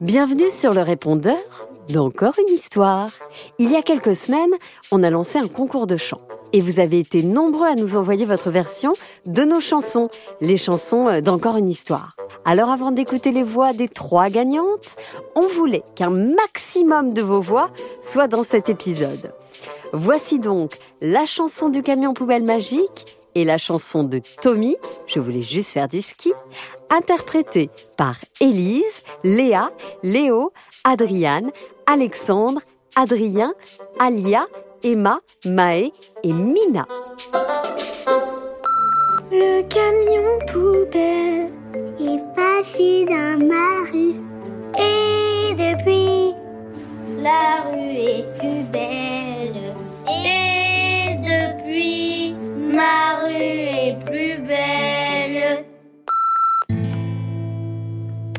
Bienvenue sur le répondeur d'Encore une histoire. Il y a quelques semaines, on a lancé un concours de chant. Et vous avez été nombreux à nous envoyer votre version de nos chansons, les chansons d'Encore une histoire. Alors avant d'écouter les voix des trois gagnantes, on voulait qu'un maximum de vos voix soient dans cet épisode. Voici donc la chanson du camion poubelle magique et la chanson de Tommy, Je voulais juste faire du ski, interprétée par Élise, Léa, Léo, Adriane, Alexandre, Adrien, Alia, Emma, Maë et Mina. Le camion poubelle est passé dans ma rue et depuis la rue est plus belle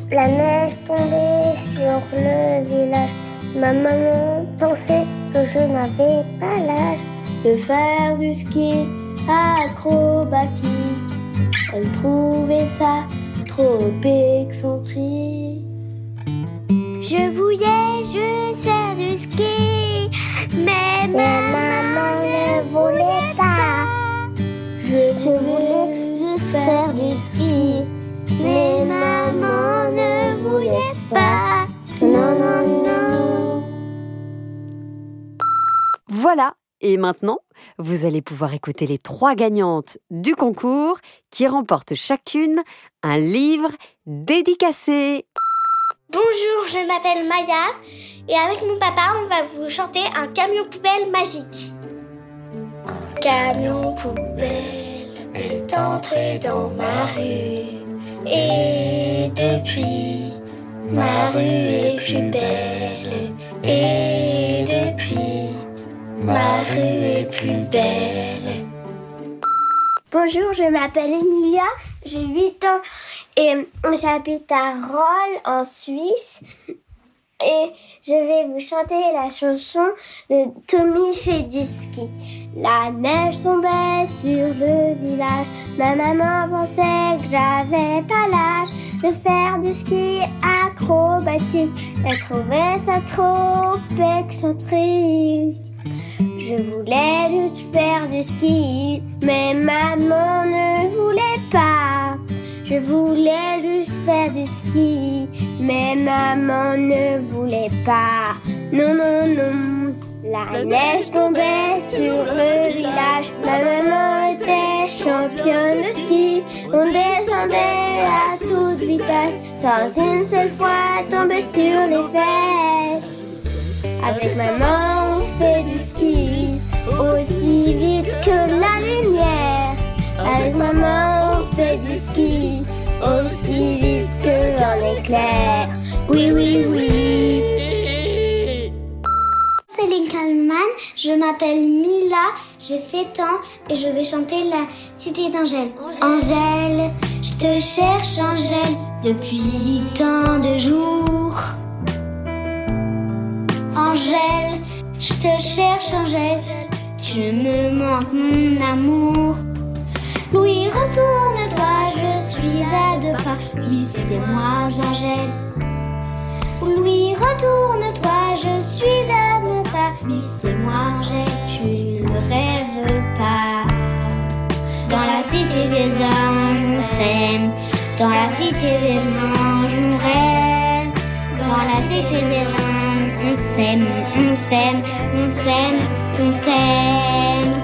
La neige tombait sur le village. Ma maman pensait que je n'avais pas l'âge de faire du ski acrobatique. Elle trouvait ça trop excentrique. Je voulais juste faire du ski, mais, ma maman Voilà, et maintenant, vous allez pouvoir écouter les trois gagnantes du concours qui remportent chacune un livre dédicacé. Bonjour, je m'appelle Maya et avec mon papa, on va vous chanter un camion poubelle magique. Camion poubelle est entré dans ma rue et depuis, ma rue est plus belle et ma rue est plus belle. Bonjour, je m'appelle Emilia, j'ai 8 ans et j'habite à Roll en Suisse. Et je vais vous chanter la chanson de Tommy fait du ski. La neige tombait sur le village. Ma maman pensait que j'avais pas l'âge de faire du ski acrobatique. Elle trouvait ça trop excentrique. Je voulais juste faire du ski, mais maman ne voulait pas. Je voulais juste faire du ski, mais maman ne voulait pas. Non, non, non. La neige tombait sur le village. Ma maman était championne de ski. On descendait à toute vitesse, sans une seule fois tomber sur les fesses. Avec maman, fait du ski aussi vite que la lumière. Avec maman, on fait du ski aussi vite que un éclair. Oui, oui, oui. C'est Lincoln je m'appelle Mila, j'ai 7 ans et je vais chanter la cité d'Angèle. Angèle, je te cherche, Angèle, depuis tant de jours. Angèle, je te cherche, Angèle, tu me manques, mon amour. Louis, retourne-toi, je suis à deux pas. Oui, c'est moi, Angèle. Louis, retourne-toi, je suis à deux pas. Oui, c'est moi, Angèle, tu ne rêves pas. Dans la cité des anges, on s'aime. Dans la cité des anges, on rêve. Dans la cité des anges, on s'aime, on s'aime, on s'aime, on s'aime.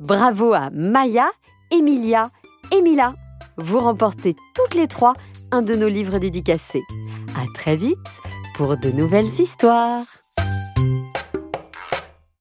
Bravo à Maya, Emilia et Mila. Vous remportez toutes les trois un de nos livres dédicacés. À très vite pour de nouvelles histoires.